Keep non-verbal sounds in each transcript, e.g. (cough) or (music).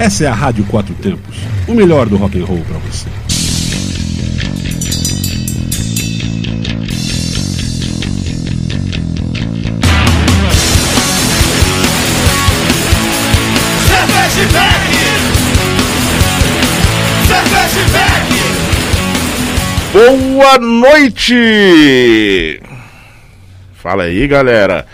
Essa é a Rádio Quatro Tempos, o melhor do rock and roll para você. Boa noite! Fala aí, galera.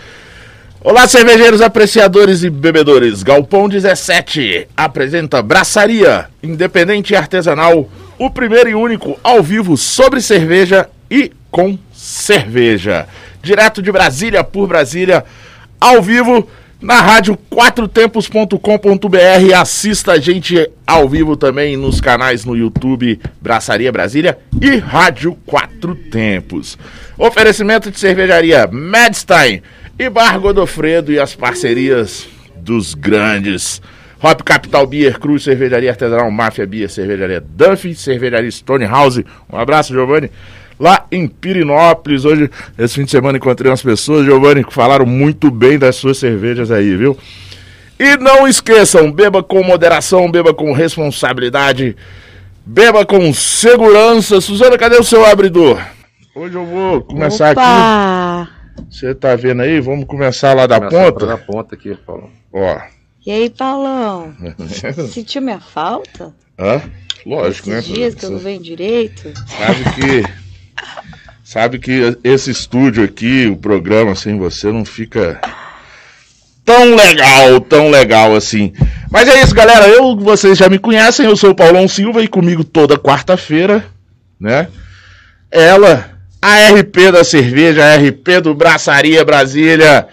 Olá, cervejeiros, apreciadores e bebedores. Galpão 17 apresenta Braçaria Independente e Artesanal, o primeiro e único ao vivo sobre cerveja e com cerveja. Direto de Brasília por Brasília, ao vivo na rádio quatrotempos.com.br. Assista a gente ao vivo também nos canais no YouTube Braçaria Brasília e Rádio Quatro Tempos. Oferecimento de cervejaria Madstein e Bar Godofredo e as parcerias dos grandes. Hop Capital Beer, Cruz, Cervejaria Artesanal, Máfia Beer, Cervejaria Duffy, Cervejaria Stonehouse. Um abraço, Giovanni lá em Pirinópolis. Hoje, esse fim de semana, encontrei umas pessoas, Giovanni, que falaram muito bem das suas cervejas aí, viu? E não esqueçam, beba com moderação, beba com responsabilidade, beba com segurança. Suzana, cadê o seu abridor? Hoje eu vou começar Opa! aqui. Você tá vendo aí? Vamos começar lá da começar ponta? Da ponta aqui, Paulo. Ó. E aí, Paulão? (laughs) Sentiu minha falta? Hã? Lógico, Esses né? dias que eu não venho direito. Sabe que Sabe que esse estúdio aqui, o programa sem você não fica tão legal, tão legal assim. Mas é isso, galera. Eu, vocês já me conhecem, eu sou o Paulão Silva e comigo toda quarta-feira, né? Ela, a RP da cerveja, a RP do Braçaria Brasília.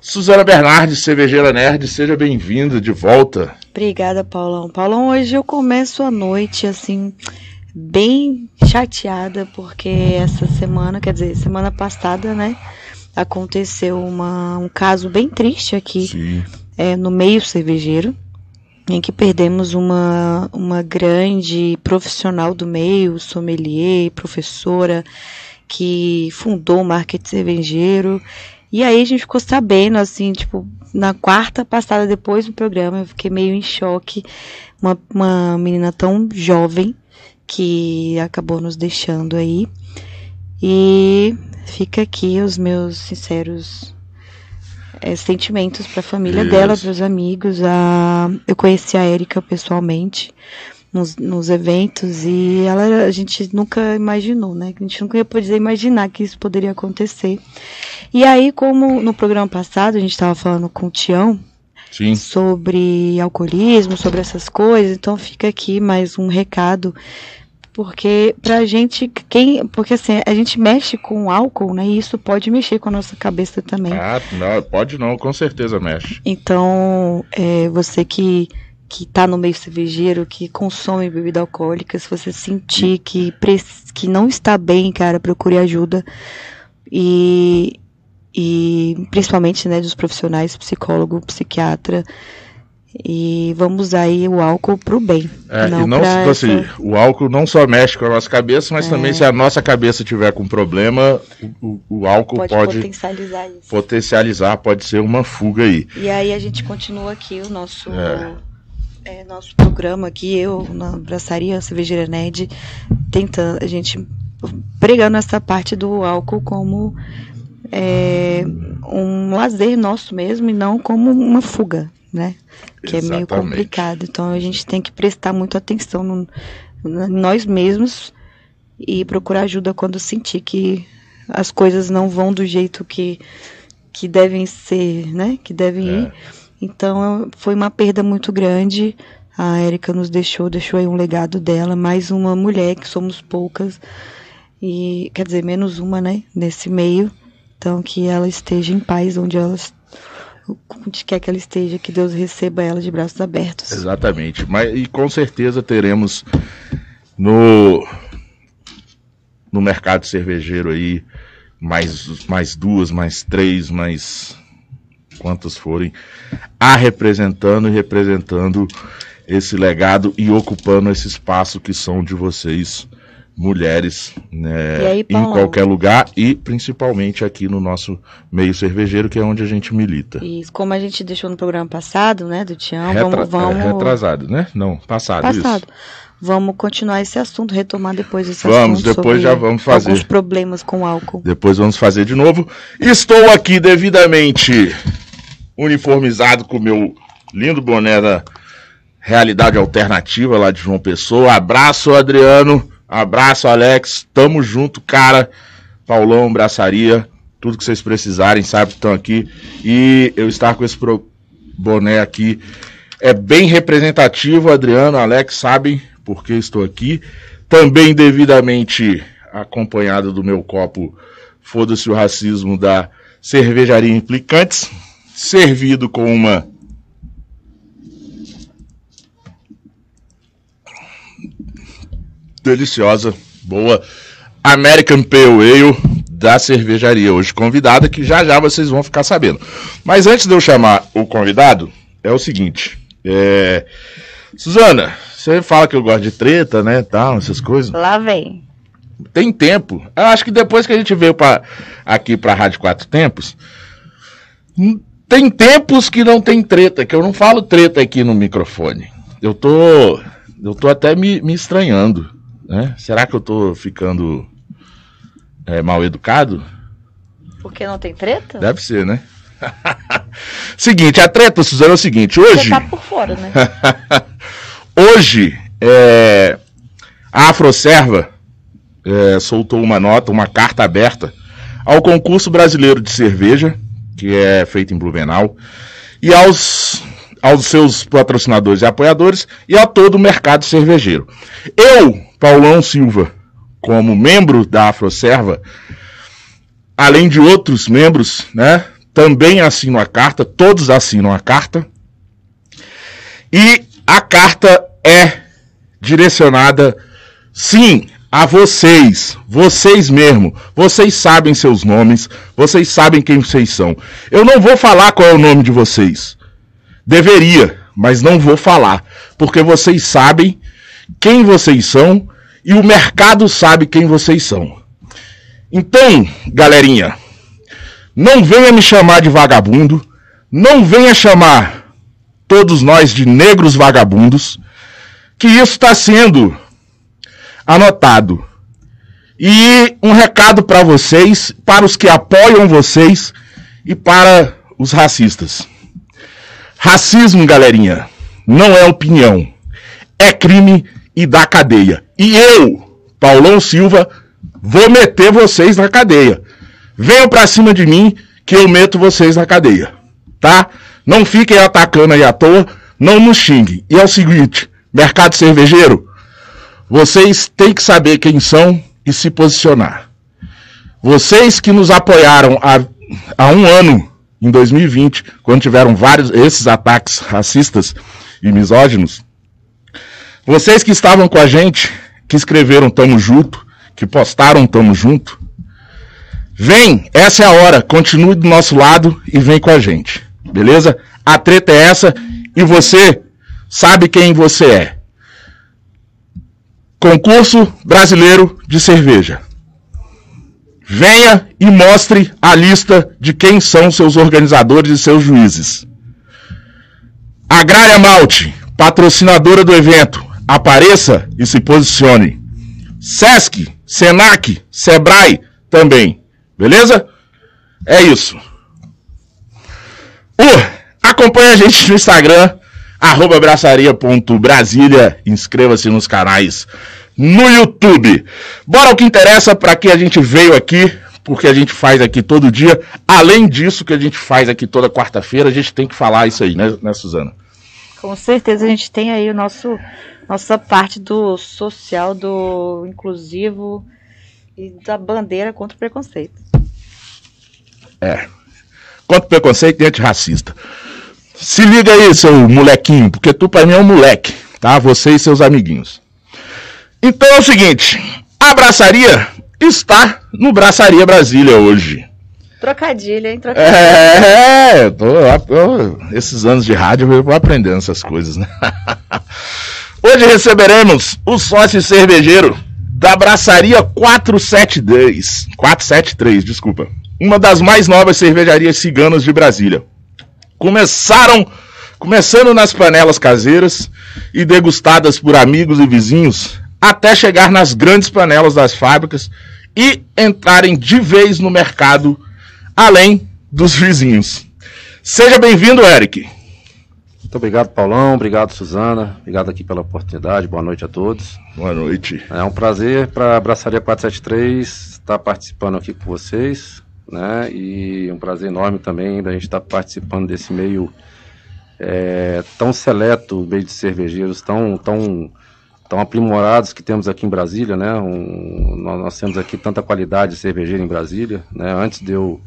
Suzana Bernardes, cervejeira nerd, seja bem-vinda de volta. Obrigada, Paulão. Paulão, hoje eu começo a noite assim bem chateada porque essa semana, quer dizer, semana passada, né, aconteceu uma, um caso bem triste aqui é, no meio cervejeiro, em que perdemos uma, uma grande profissional do meio, sommelier, professora, que fundou o market cervejeiro. E aí a gente ficou sabendo, assim, tipo, na quarta passada depois do programa, eu fiquei meio em choque. Uma, uma menina tão jovem, que acabou nos deixando aí. E fica aqui os meus sinceros é, sentimentos para a família Isso. dela, para os amigos. A, eu conheci a Erika pessoalmente nos, nos, eventos e ela a gente nunca imaginou, né? A gente nunca ia poder imaginar que isso poderia acontecer. E aí, como no programa passado a gente estava falando com o Tião, Sim. sobre alcoolismo, sobre essas coisas. Então fica aqui mais um recado porque pra gente, quem. Porque assim, a gente mexe com álcool, né? E isso pode mexer com a nossa cabeça também. Ah, não, pode não, com certeza mexe. Então, é, você que que está no meio cervejeiro, que consome bebida alcoólica, se você sentir que, que não está bem, cara, procure ajuda. E, e principalmente né, dos profissionais, psicólogo, psiquiatra, e vamos usar aí o álcool para o bem. É, não e não, assim, essa... o álcool não só mexe com a nossa cabeça, mas é. também se a nossa cabeça tiver com problema, o, o, álcool pode, pode, potencializar isso. Potencializar, pode ser uma fuga aí. E aí a gente continua aqui o nosso, é. É, nosso programa aqui, eu na Braçaria Cervejeira Nerd, tentando, a gente pregando essa parte do álcool como é, um lazer nosso mesmo e não como uma fuga né? Que Exatamente. é meio complicado. Então a gente tem que prestar muita atenção no, no, nós mesmos e procurar ajuda quando sentir que as coisas não vão do jeito que, que devem ser, né? Que devem é. ir. Então foi uma perda muito grande. A Érica nos deixou, deixou aí um legado dela, mais uma mulher que somos poucas e quer dizer menos uma, né? Nesse meio. Então que ela esteja em paz onde ela onde quer que ela esteja, que Deus receba ela de braços abertos. Exatamente. Mas, e com certeza teremos no, no mercado cervejeiro aí mais, mais duas, mais três, mais quantas forem, a representando e representando esse legado e ocupando esse espaço que são de vocês mulheres né, aí, em qualquer lugar e principalmente aqui no nosso meio cervejeiro, que é onde a gente milita. E como a gente deixou no programa passado, né, do Tião, Retra- vamos, vamos é, retrasado, né? Não, passado, passado. isso. Vamos continuar esse assunto, retomar depois esse Vamos, assunto. depois sobre já vamos fazer. Alguns problemas com álcool. Depois vamos fazer de novo. Estou aqui devidamente uniformizado com o meu lindo boné da Realidade Alternativa lá de João Pessoa. Abraço, Adriano. Abraço, Alex. Tamo junto, cara. Paulão, braçaria. Tudo que vocês precisarem, sabe que estão aqui. E eu estar com esse pro- boné aqui é bem representativo. Adriano, Alex sabem por que estou aqui. Também devidamente acompanhado do meu copo Foda-se o Racismo da Cervejaria Implicantes. Servido com uma deliciosa, boa American Pale Ale da cervejaria hoje convidada, que já já vocês vão ficar sabendo. Mas antes de eu chamar o convidado, é o seguinte, é... Suzana, você fala que eu gosto de treta, né, tal, essas coisas. Lá vem. Tem tempo. Eu acho que depois que a gente veio pra, aqui pra Rádio Quatro Tempos, tem tempos que não tem treta, que eu não falo treta aqui no microfone. Eu tô. Eu tô até me, me estranhando. Né? Será que eu tô ficando é, mal educado? Porque não tem treta? Deve ser, né? (laughs) seguinte, a treta, Suzana, é o seguinte, hoje. Você tá por fora, né? (laughs) Hoje, é, a Afroserva é, soltou uma nota, uma carta aberta ao concurso brasileiro de cerveja, que é feito em Blumenau, e aos, aos seus patrocinadores e apoiadores e a todo o mercado cervejeiro. Eu, Paulão Silva, como membro da Afroserva, além de outros membros, né, também assino a carta, todos assinam a carta, e a carta é direcionada, sim, a vocês, vocês mesmo. Vocês sabem seus nomes, vocês sabem quem vocês são. Eu não vou falar qual é o nome de vocês. Deveria, mas não vou falar, porque vocês sabem quem vocês são e o mercado sabe quem vocês são. Então, galerinha, não venha me chamar de vagabundo, não venha chamar todos nós de negros vagabundos, que isso está sendo anotado. E um recado para vocês, para os que apoiam vocês e para os racistas. Racismo, galerinha, não é opinião, é crime e dá cadeia. E eu, Paulão Silva, vou meter vocês na cadeia. Venham pra cima de mim que eu meto vocês na cadeia, tá? Não fiquem atacando aí à toa, não nos xinguem. E é o seguinte, mercado cervejeiro, vocês têm que saber quem são e se posicionar. Vocês que nos apoiaram há, há um ano, em 2020, quando tiveram vários esses ataques racistas e misóginos, vocês que estavam com a gente, que escreveram Tamo Junto, que postaram Tamo Junto, vem, essa é a hora, continue do nosso lado e vem com a gente, beleza? A treta é essa e você sabe quem você é. Concurso Brasileiro de Cerveja. Venha e mostre a lista de quem são seus organizadores e seus juízes. Agrária Malte, patrocinadora do evento. Apareça e se posicione. Sesc, Senac, Sebrae também. Beleza? É isso. Uh, acompanhe a gente no Instagram, arroba braçaria.brasília. Inscreva-se nos canais no YouTube. Bora ao que interessa, para que a gente veio aqui, porque a gente faz aqui todo dia. Além disso que a gente faz aqui toda quarta-feira, a gente tem que falar isso aí, né, né Suzana? Com certeza a gente tem aí o nosso nossa parte do social, do inclusivo e da bandeira contra o preconceito. É. Contra o preconceito e antirracista. Se liga aí, seu molequinho, porque tu pra mim é um moleque, tá? Você e seus amiguinhos. Então é o seguinte, a braçaria está no Braçaria Brasília hoje. Trocadilho, hein? Trocadilho. É, eu tô, eu- esses anos de rádio eu vou aprendendo essas coisas, né? (laughs) Hoje receberemos o sócio cervejeiro da Braçaria 473, 473, desculpa. Uma das mais novas cervejarias ciganas de Brasília. Começaram, começando nas panelas caseiras e degustadas por amigos e vizinhos, até chegar nas grandes panelas das fábricas e entrarem de vez no mercado, além dos vizinhos. Seja bem-vindo, Eric. Muito obrigado, Paulão. Obrigado, Suzana. Obrigado aqui pela oportunidade. Boa noite a todos. Boa noite. É um prazer para a Abraçaria 473 estar participando aqui com vocês, né? E um prazer enorme também da gente estar participando desse meio é, tão seleto, meio de cervejeiros, tão, tão, tão aprimorados que temos aqui em Brasília, né? Um, nós, temos aqui tanta qualidade de cervejeiro em Brasília, né? Antes de eu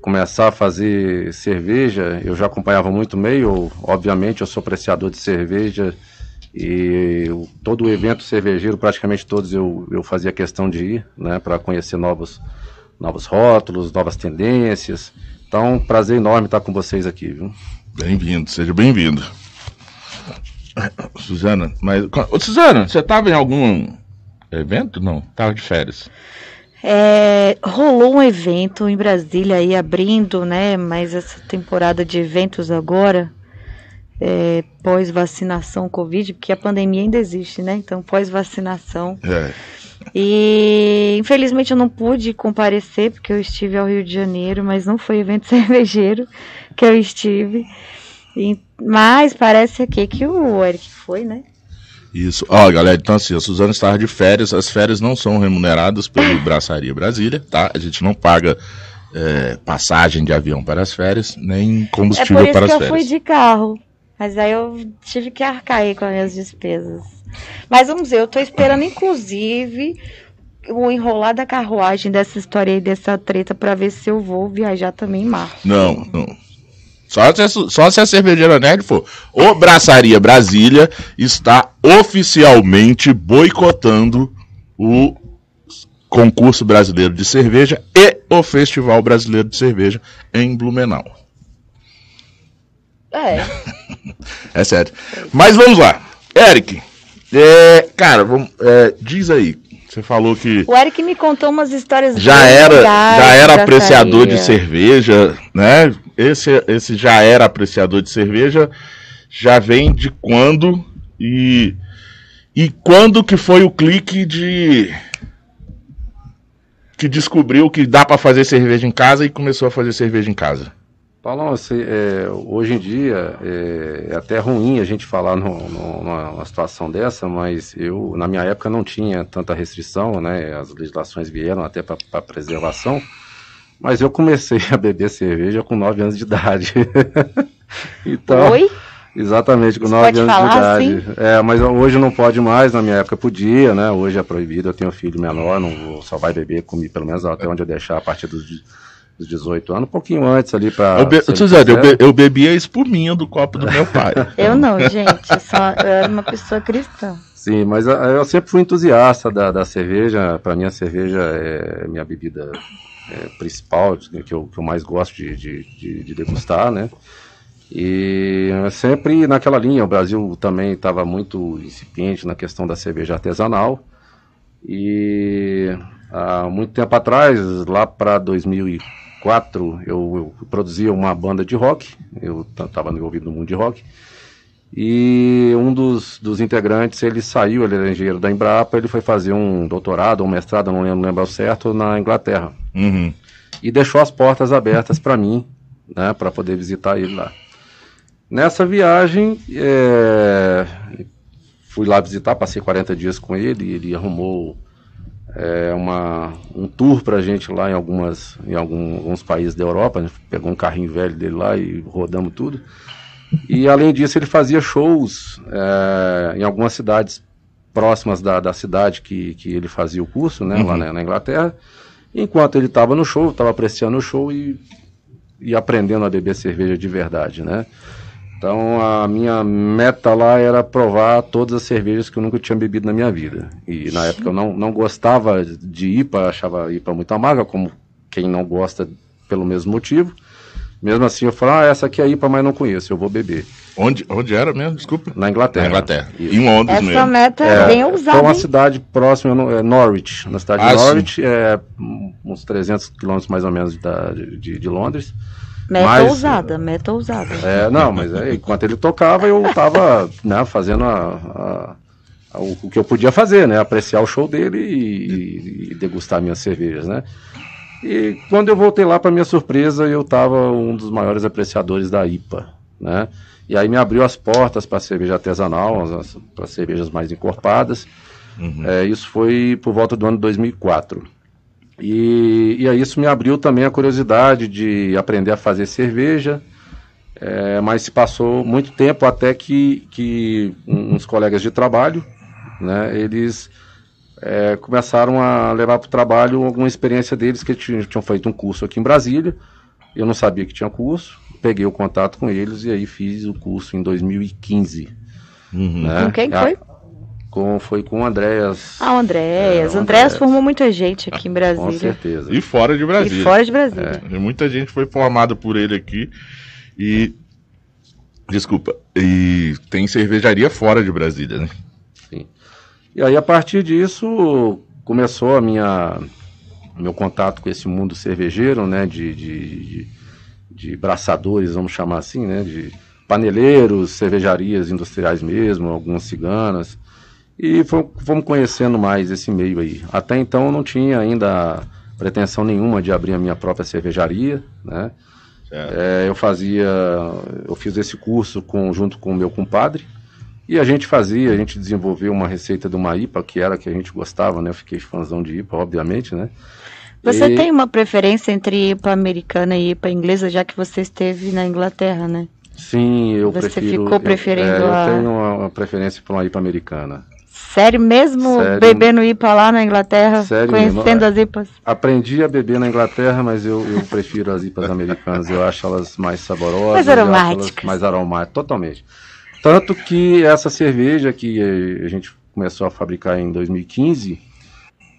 começar a fazer cerveja, eu já acompanhava muito meio, obviamente eu sou apreciador de cerveja e todo o evento cervejeiro, praticamente todos eu, eu fazia questão de ir, né, para conhecer novos, novos rótulos, novas tendências. Então, prazer enorme estar com vocês aqui, viu? Bem-vindo, seja bem-vindo. Suzana, mas. Ô, Suzana, você estava em algum evento? Não, estava de férias. É, rolou um evento em Brasília aí abrindo, né? Mas essa temporada de eventos agora, é, pós-vacinação Covid, porque a pandemia ainda existe, né? Então, pós-vacinação. É. E infelizmente eu não pude comparecer, porque eu estive ao Rio de Janeiro, mas não foi evento (laughs) cervejeiro que eu estive. E, mas parece aqui que o Eric foi, né? Isso. Ó, galera, então assim, a Suzana estava de férias. As férias não são remuneradas pelo (laughs) Braçaria Brasília, tá? A gente não paga é, passagem de avião para as férias, nem combustível é para as férias. eu fui de carro. Mas aí eu tive que arcar aí com as minhas despesas. Mas vamos ver, eu tô esperando, inclusive, o enrolar da carruagem dessa história aí, dessa treta, para ver se eu vou viajar também em março. Não, não. Só se, a, só se a cervejeira nerd for. O Braçaria Brasília está oficialmente boicotando o concurso brasileiro de cerveja e o Festival Brasileiro de Cerveja em Blumenau. É. (laughs) É sério. Mas vamos lá. Eric, é, cara, vamos, é, diz aí. Você falou que O Eric me contou umas histórias já era, já era apreciador de cerveja, né? Esse, esse já era apreciador de cerveja, já vem de quando e e quando que foi o clique de que descobriu que dá pra fazer cerveja em casa e começou a fazer cerveja em casa. Paulão, assim, é, hoje em dia é, é até ruim a gente falar no, no, numa, situação dessa, mas eu, na minha época, não tinha tanta restrição, né? As legislações vieram até para preservação, mas eu comecei (laughs) a beber cerveja com 9 anos de idade. (laughs) então, Oi? Exatamente, com Você 9 pode anos falar, de idade. É, mas hoje não pode mais, na minha época podia, né? Hoje é proibido, eu tenho filho menor, não vou- só vai beber comigo, pelo menos até onde eu deixar a partir dos, dos 18 anos, um pouquinho antes ali para. eu be- eu, be- eu bebia a espuminha do copo do meu pai. (laughs) Eu não, gente. Eu, só, eu era uma pessoa cristã. Sim, mas ah, eu sempre fui entusiasta da, da cerveja. Para mim, a cerveja é minha bebida é, principal, que eu, que eu mais gosto de, de, de- de degustar, né? E é sempre naquela linha. O Brasil também estava muito incipiente na questão da cerveja artesanal. E há muito tempo atrás, lá para 2004, eu, eu produzia uma banda de rock. Eu estava envolvido no mundo de rock. E um dos, dos integrantes, ele saiu, ele era engenheiro da Embrapa, ele foi fazer um doutorado, um mestrado, não lembro, não lembro certo, na Inglaterra. Uhum. E deixou as portas abertas para mim, né, para poder visitar ele lá. Nessa viagem, é, fui lá visitar, passei 40 dias com ele, ele arrumou é, uma, um tour pra gente lá em, algumas, em algum- alguns países da Europa, a gente pegou um carrinho velho dele lá e rodamos tudo. E além disso, ele fazia shows é, em algumas cidades próximas da, da cidade que, que ele fazia o curso, né, lá na, na Inglaterra. Enquanto ele estava no show, estava apreciando o show e, e aprendendo a beber cerveja de verdade, né? Então a minha meta lá era provar todas as cervejas que eu nunca tinha bebido na minha vida. E na época eu não, não gostava de IPA, achava IPA muito amarga, como quem não gosta pelo mesmo motivo. Mesmo assim, eu falo, ah, essa aqui é IPA, mas não conheço, eu vou beber. Onde, onde era mesmo? Desculpa. Na Inglaterra. Na Inglaterra. Em Londres Essa mesmo. meta é, É, bem Foi ousada. uma hein? cidade próxima, é Norwich. Na cidade Ah, de sim. Norwich, é uns 300 quilômetros mais ou menos da- de, de Londres. Meta mas- ousada, meta ousada. É, não, mas é, enquanto ele tocava, eu tava né, fazendo a- a- a- o, o que eu podia fazer, né? Apreciar o show dele e, e degustar minhas cervejas, né? E quando eu voltei lá, para minha surpresa, eu tava um dos maiores apreciadores da IPA, né? E aí me abriu as portas para cerveja artesanal, para cervejas mais encorpadas. É, isso foi por volta do ano 2004. E, e aí isso me abriu também a curiosidade de aprender a fazer cerveja, é, mas se passou muito tempo até que, que uns colegas de trabalho, né, eles é, começaram a levar para o trabalho alguma experiência deles que tinham, tinham feito um curso aqui em Brasília. Eu não sabia que tinha curso, peguei o contato com eles e aí fiz o curso em 2015. Uhum. né? Com quem que A- foi? Com, foi com o Andréas, Ah, o Andréas. É, o Andréas formou muita gente aqui em (laughs) com Brasília. certeza. E fora de E Brasília. fora de Brasília. E Muita gente foi formada por ele aqui. E. Desculpa. E tem cervejaria fora de Brasília, né? E aí, a partir disso, começou a minha meu contato com esse mundo cervejeiro, né, de, de, de, de braçadores, vamos chamar assim, né, de paneleiros, cervejarias industriais mesmo, algumas ciganas, e fom- fomos conhecendo mais esse meio aí. Até então eu não tinha ainda pretensão nenhuma de abrir a minha própria cervejaria, né, é, eu fazia, eu fiz esse curso com, junto com o meu compadre, e a gente fazia, a gente desenvolveu uma receita de uma IPA, que era a que a gente gostava, né? Eu fiquei fãzão de IPA, obviamente, né? Você E- tem uma preferência entre IPA americana e IPA inglesa, já que você esteve na Inglaterra, né? Sim, eu Você prefiro... ficou eu- preferindo é, a- Eu tenho uma, uma preferência por uma IPA americana. Sério mesmo? Sério. Bebendo IPA lá na Inglaterra? Sério conhecendo é. as IPAs? Aprendi a beber na Inglaterra, mas eu, eu prefiro as IPAs americanas. Eu acho elas mais saborosas. Mais aromáticas. Mais aromáticas, totalmente. Tanto que essa cerveja que a gente começou a fabricar em 2015,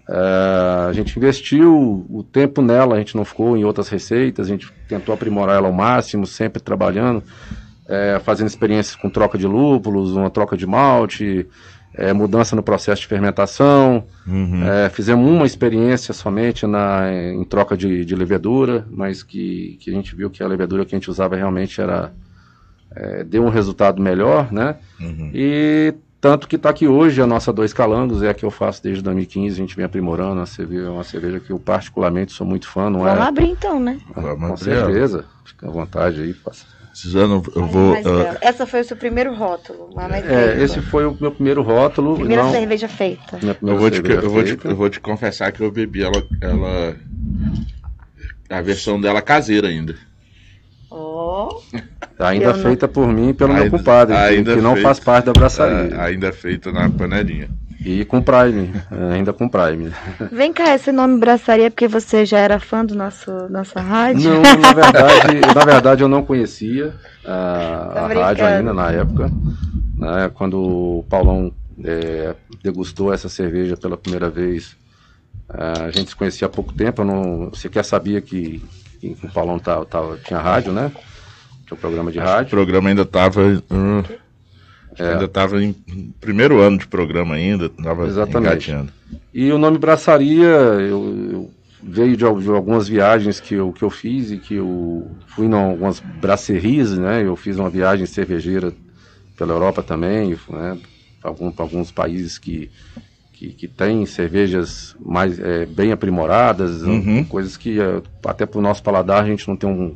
eh, a gente investiu o tempo nela, a gente não ficou em outras receitas, a gente tentou aprimorar ela ao máximo, sempre trabalhando, eh, fazendo experiências com troca de lúpulos, uma troca de malte, eh, mudança no processo de fermentação. Uhum. É, fizemos uma experiência somente na, em troca de, de levedura, mas que, que a gente viu que a levedura que a gente usava realmente era é, deu um resultado melhor, né? Uhum. E tanto que está aqui hoje a nossa Dois Calangos, é a que eu faço desde 2015, a gente vem aprimorando, uma cerveja, uma cerveja que eu particularmente sou muito fã, não Vamos é? abrir então, né? Vamos Com abrir ela. certeza, fica à vontade aí. Faça. Suzano, eu vou. Bela. Essa foi o seu primeiro rótulo, É, esse foi o meu primeiro rótulo. Primeira não, cerveja feita. eu, vou te, eu, vou te, feita. eu vou te confessar que eu bebi ela. ela a versão dela caseira ainda. Ó, (laughs) Ainda Eu não- feita por mim e pelo meu Ainda- compadre, que- não feita. faz parte da braçaria. Ah, ainda feita na panelinha. E com Prime, é, ainda com Prime. Vem cá, esse nome braçaria é porque você já era fã do nosso nossa rádio? Não, na verdade, na verdade eu não conhecia a, Tá a rádio ainda na época. Né, quando o Paulão é, degustou essa cerveja pela primeira vez, a gente se conhecia há pouco tempo, eu não sequer sabia que, que o Paulão tava, tava- tinha rádio, né? Tinha um programa de rádio. O programa ainda estava. Ainda estava em primeiro ano de programa ainda, estava Exatamente. engateando. E o nome Braçaria eu, eu- veio de, de algumas viagens que eu, que eu fiz e que eu fui em algumas brasseries, né? Eu fiz uma viagem cervejeira pela Europa também, né? Para algum, pra alguns países que, que, que têm cervejas mais é, bem aprimoradas, Uhum. coisas que é, até para o nosso paladar a gente não tem um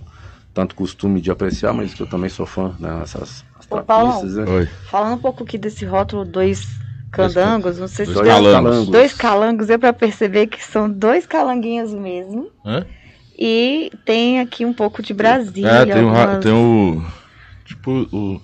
tanto costume de apreciar, mas que eu também sou fã, né? Essas as Ô, Paulão. trapistas, né? Oi. Falando um pouco aqui desse rótulo dois candangos, não sei se Dois deu- calangos. dois calangos, deu pra perceber que são dois calanguinhos mesmo. Hã? E tem aqui um pouco de Brasília. É, tem o, algumas- tem o. Tipo, o.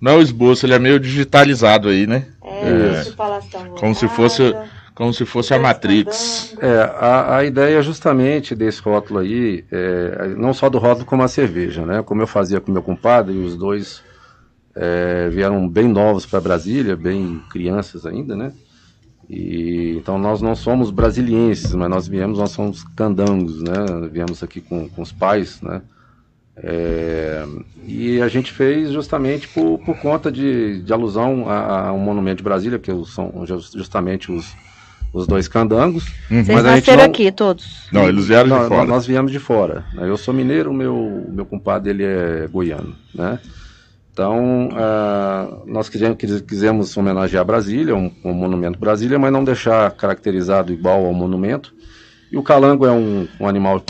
Não é o esboço, ele é meio digitalizado aí, né? É, É. Como se fosse Como se fosse a Matrix. É, a, a ideia justamente desse rótulo aí, é, não só do rótulo como a cerveja, né? Como eu fazia com meu compadre, os dois é, vieram bem novos para Brasília, bem crianças ainda, né? E, então nós não somos brasilienses, mas nós viemos, nós somos candangos, né? Viemos aqui com, com os pais, né? É, e a gente fez justamente por, por conta de, de alusão a, a, um monumento de Brasília, que são justamente os, os dois candangos. Uhum. Vocês nasceram não... aqui todos? Não, eles vieram não, de fora. Nós viemos de fora. Né? Eu sou mineiro, meu, meu compadre ele é goiano. Né? Então, uh, nós quisemos, quisemos homenagear Brasília, um, um monumento Brasília, mas não deixar caracterizado igual ao monumento. E o calango é um, um animal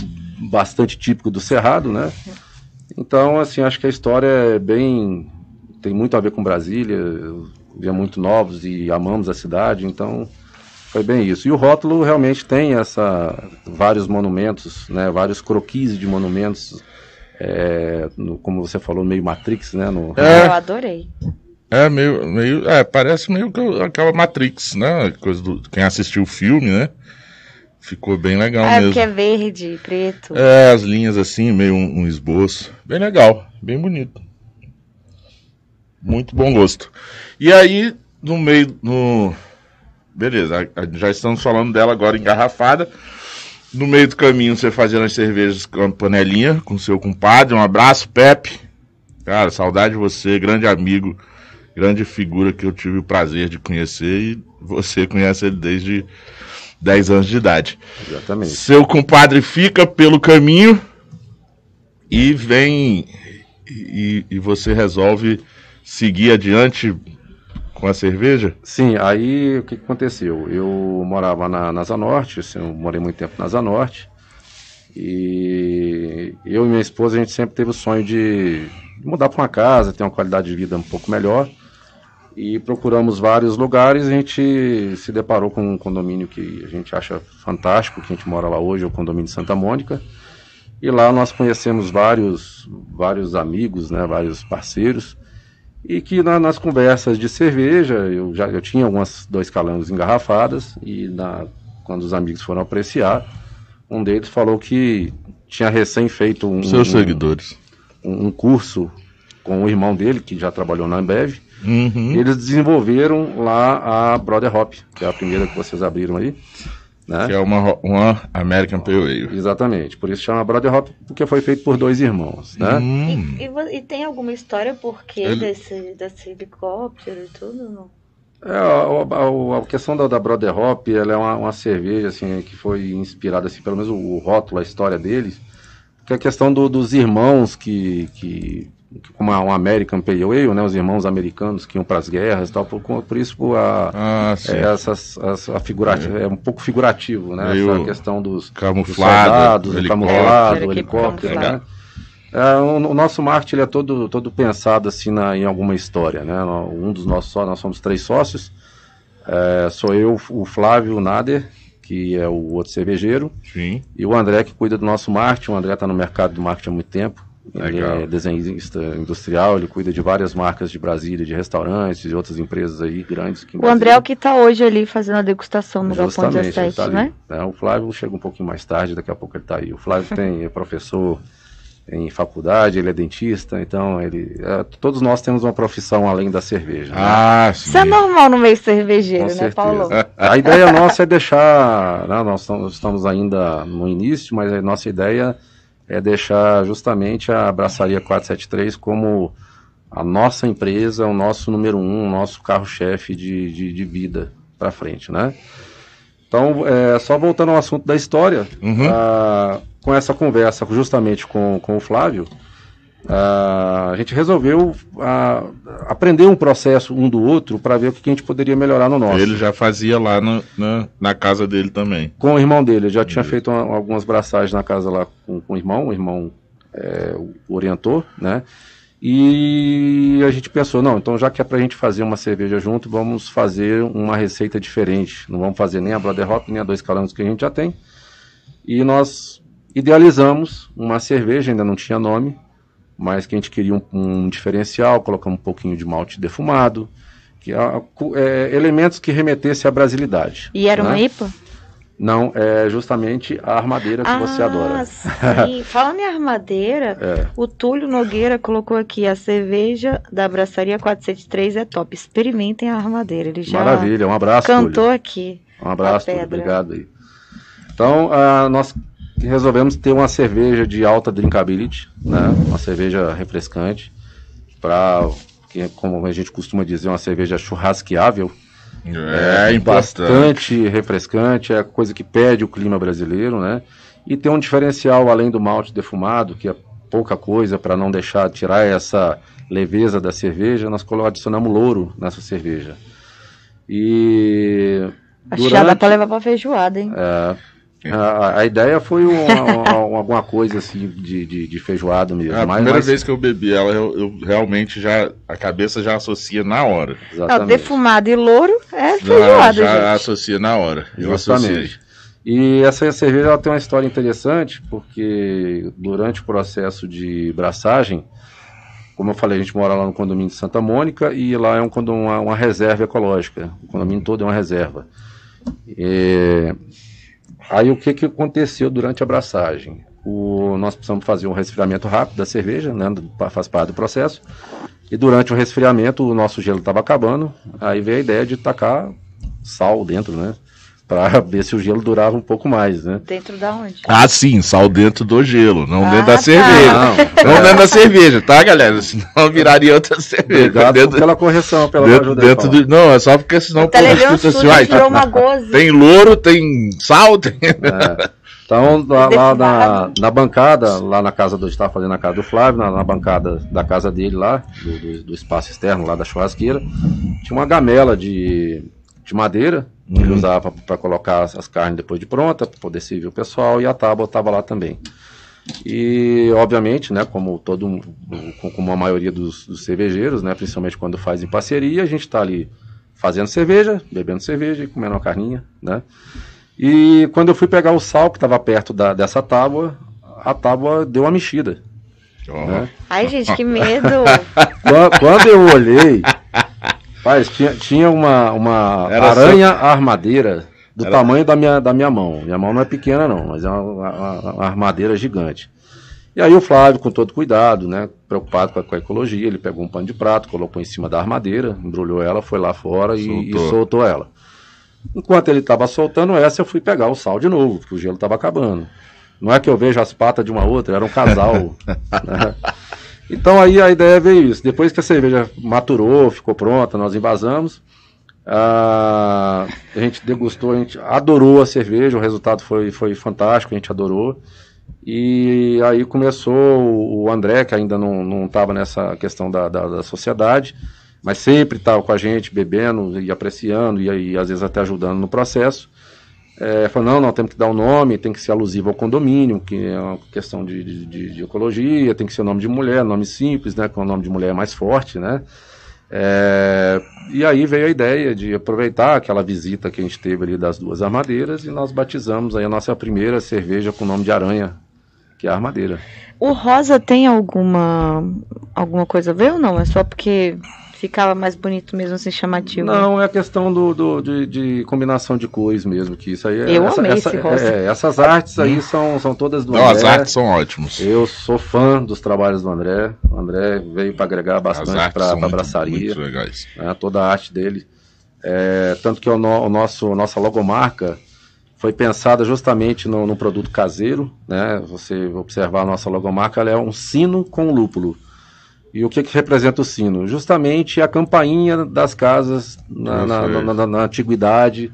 bastante típico do Cerrado, né? Então, assim, acho que a história é bem. tem muito a ver com Brasília. Via muito novos e amamos a cidade, então foi bem isso. E o rótulo realmente tem essa vários monumentos, né? Vários croquis de monumentos, é, no, como você falou, meio Matrix, né? No... É, Eu adorei. É meio, meio, é, parece meio que aquela Matrix, né? Coisa do quem assistiu o filme, né? Ficou bem legal é, mesmo. É, porque é verde, preto. É, as linhas assim, meio um, um, esboço. Bem legal, bem bonito. Muito bom gosto. E aí, no meio, no... Beleza, já estamos falando dela agora engarrafada. No meio do caminho, você fazendo as cervejas com a panelinha, com seu compadre. Um abraço, Pepe. Cara, saudade de você, grande amigo, grande figura que eu tive o prazer de conhecer. E você conhece ele desde 10 anos de idade. Exatamente. Seu compadre fica pelo caminho e vem e, e você resolve seguir adiante com a cerveja? Sim, aí o que, aconteceu? Eu morava na, na Zanorte, assim, eu morei muito tempo na Zanorte, e eu e minha esposa a gente sempre teve o sonho de mudar para uma casa, ter uma qualidade de vida um pouco melhor e procuramos vários lugares. A gente se deparou com um condomínio que a gente acha fantástico, que a gente mora lá hoje, é o condomínio de Santa Mônica. E lá nós conhecemos vários, vários amigos, né, vários parceiros. E que na, nas conversas de cerveja, eu já eu tinha algumas dois calangos engarrafadas e na, quando os amigos foram apreciar, um deles falou que tinha recém feito um seus seguidores um, um curso com o irmão dele que já trabalhou na Ambev Uhum. Eles desenvolveram lá a Brother Hop, que é a primeira que vocês abriram aí. Né? Que é uma, uma American Pale Ale. Exatamente, por isso chama Brother Hop, porque foi feito por dois irmãos, né? Hum. E, e, e, tem alguma história por que Ele... desse, desse helicóptero e tudo, não? É, a, a, a, questão da, da Brother Hop, ela é uma, uma, cerveja, assim, que foi inspirada, assim, pelo menos o, o rótulo, a história deles, que é a questão do, dos irmãos que, que como um American Pale Ale, né, os irmãos americanos que iam para as guerras e tal, por, por isso a, ah, é, essas, a figurativo, é. é. um pouco figurativo, né, essa questão dos, camuflado, dos soldados, camuflado, o helicóptero, né. É, o, o, nosso marketing é todo, todo pensado assim na, em alguma história, né, um dos nossos nós somos três sócios, é, sou eu, o Flávio Nader, que é o outro cervejeiro, Sim. e o André que cuida do nosso marketing, o André está no mercado do marketing há muito tempo, ele é desenhista industrial, ele cuida de várias marcas de Brasília, de restaurantes e outras empresas aí grandes. o André é o que está hoje ali fazendo a degustação no Galpão 17, tá né? É, o Flávio chega um pouquinho mais tarde, daqui a pouco ele está aí. O Flávio (laughs) tem, é professor em faculdade, ele é dentista, então ele. É, todos nós temos uma profissão além da cerveja. Né? Ah, sim. Isso é normal no meio cervejeiro, Com né, certeza. Paulo? A ideia nossa é deixar. Né, nós estamos ainda no início, mas a nossa ideia é deixar justamente a Braçaria 473 como a nossa empresa, o nosso número um, o nosso carro-chefe de, de, de, vida para frente, né? Então, é, só voltando ao assunto da história, uhum. a, com essa conversa justamente com, com o Flávio, Uh, a gente resolveu uh, aprender um processo um do outro para ver o que a gente poderia melhorar no nosso. Ele já fazia lá no, na, na casa dele também. Com o irmão dele, ele já tinha feito uma, algumas braçagens na casa lá com, com o irmão, o irmão é, orientou, né? E a gente pensou, não, então já que é para a gente fazer uma cerveja junto, vamos fazer uma receita diferente. Não vamos fazer nem a Brother Hop, nem a Dois Calangos que a gente já tem. E nós idealizamos uma cerveja, ainda não tinha nome, mas que a gente queria um, um diferencial, colocamos um pouquinho de malte defumado, que é, é, elementos que remetessem à brasilidade. E era né? uma IPA? Não, é justamente a armadeira que ah, você adora. Sim, (laughs) falando em armadeira, é. o Túlio Nogueira colocou aqui a cerveja da Braçaria 473 é top. Experimentem a armadeira. Ele já Maravilha, um abraço. Cantou Túlio. aqui. Um abraço, Túlio, obrigado aí. Então, uh, nós resolvemos ter uma cerveja de alta drinkability, né? Uma cerveja refrescante para como a gente costuma dizer, uma cerveja churrasqueável. É, é bastante refrescante, é coisa que pede o clima brasileiro, né? E tem um diferencial além do malte defumado, que é pouca coisa para não deixar tirar essa leveza da cerveja, nós adicionamos louro nessa cerveja. E Acho durante... que já dá para levar para feijoada, hein? É, a, a, ideia foi uma, uma, alguma coisa assim de, de, de feijoada mesmo. É a primeira mas... vez que eu bebi ela, eu, eu, realmente já. A cabeça já associa na hora. Não, defumado e louro é feijoada. Já, já associa na hora. Eu Exatamente. E essa cerveja ela tem uma história interessante, porque durante o processo de braçagem, como eu falei, a gente mora lá no condomínio de Santa Mônica e lá é um, uma, uma reserva ecológica. O condomínio todo é uma reserva. E, Aí o que, que aconteceu durante a abraçagem? O, nós precisamos fazer um resfriamento rápido da cerveja, né, faz parte do processo. E durante o resfriamento o nosso gelo estava acabando, aí veio a ideia de tacar sal dentro, né? Para ver se o gelo durava um pouco mais, né? Dentro da onde? Ah, sim, sal dentro do gelo, não ah, dentro da tá. cerveja. Não, não dentro da cerveja, tá, galera? Senão viraria outra cerveja. Obrigado dentro, pela correção, pela dentro, ajuda. Dentro do, não, é só porque senão o povo escuta assim, uai, uma goze. tem louro, tem sal, tem... É. Então, lá, lá na, na, bancada, lá na casa do estava fazendo a casa do Flávio, na, na bancada da casa dele lá, do, do, do espaço externo lá da churrasqueira, tinha uma gamela de de madeira, que ele uhum. usava para colocar as carnes depois de pronta, para poder servir o pessoal, e a tábua estava lá também. E, obviamente, né, como todo como a maioria dos, dos, cervejeiros, né, principalmente quando faz em parceria, a gente está ali fazendo cerveja, bebendo cerveja e comendo uma carninha, né? E quando eu fui pegar o sal que estava perto da, dessa tábua, a tábua deu uma mexida. Oh. Né? Ai, gente, que medo! (laughs) quando, quando eu olhei, Rapaz, tinha, tinha uma, uma aranha só... armadeira do Era... tamanho da minha, da minha mão. Minha mão não é pequena, não, mas é uma, uma, uma, armadeira gigante. E aí o Flávio, com todo cuidado, né, preocupado com a, com a, ecologia, ele pegou um pano de prato, colocou em cima da armadeira, embrulhou ela, foi lá fora e soltou, e soltou ela. Enquanto ele estava soltando essa, eu fui pegar o sal de novo, porque o gelo estava acabando. Não é que eu vejo as patas de uma outra, era um casal. (laughs) né? Então aí a ideia veio isso. Depois que a cerveja maturou, ficou pronta, nós invasamos. a gente degustou, a gente adorou a cerveja, o resultado foi, foi fantástico, a gente adorou. E aí começou o André, que ainda não estava nessa questão da, da, da sociedade, mas sempre estava com a gente, bebendo e apreciando, e aí às vezes até ajudando no processo é, falou, não, não, temos que dar um nome, tem que ser alusivo ao condomínio, que é uma questão de, de, de ecologia, tem que ser o nome de mulher, nome simples, né, que o nome de mulher é mais forte, né, é, e aí veio a ideia de aproveitar aquela visita que a gente teve ali das duas armadeiras e nós batizamos aí a nossa primeira cerveja com o nome de Aranha, que é a armadeira. O rosa tem alguma alguma coisa a ver ou não? É só porque ficava mais bonito mesmo, assim, chamativo. Não, é a questão do, do de, de, combinação de cores mesmo, que isso aí é. Eu essa, amei essa, esse rosa. É, essas artes aí são, são todas do Não, André. as artes são ótimas. Eu sou fã dos trabalhos do André. O André veio para agregar bastante para a braçaria. Muito legais. Né, toda a arte dele. É, tanto que o, no, o nosso nossa logomarca foi pensada justamente no, no, produto caseiro, né? Você observar a nossa logomarca, ela é um sino com lúpulo. E o que, que representa o sino? Justamente a campainha das casas na, na, na, na antiguidade.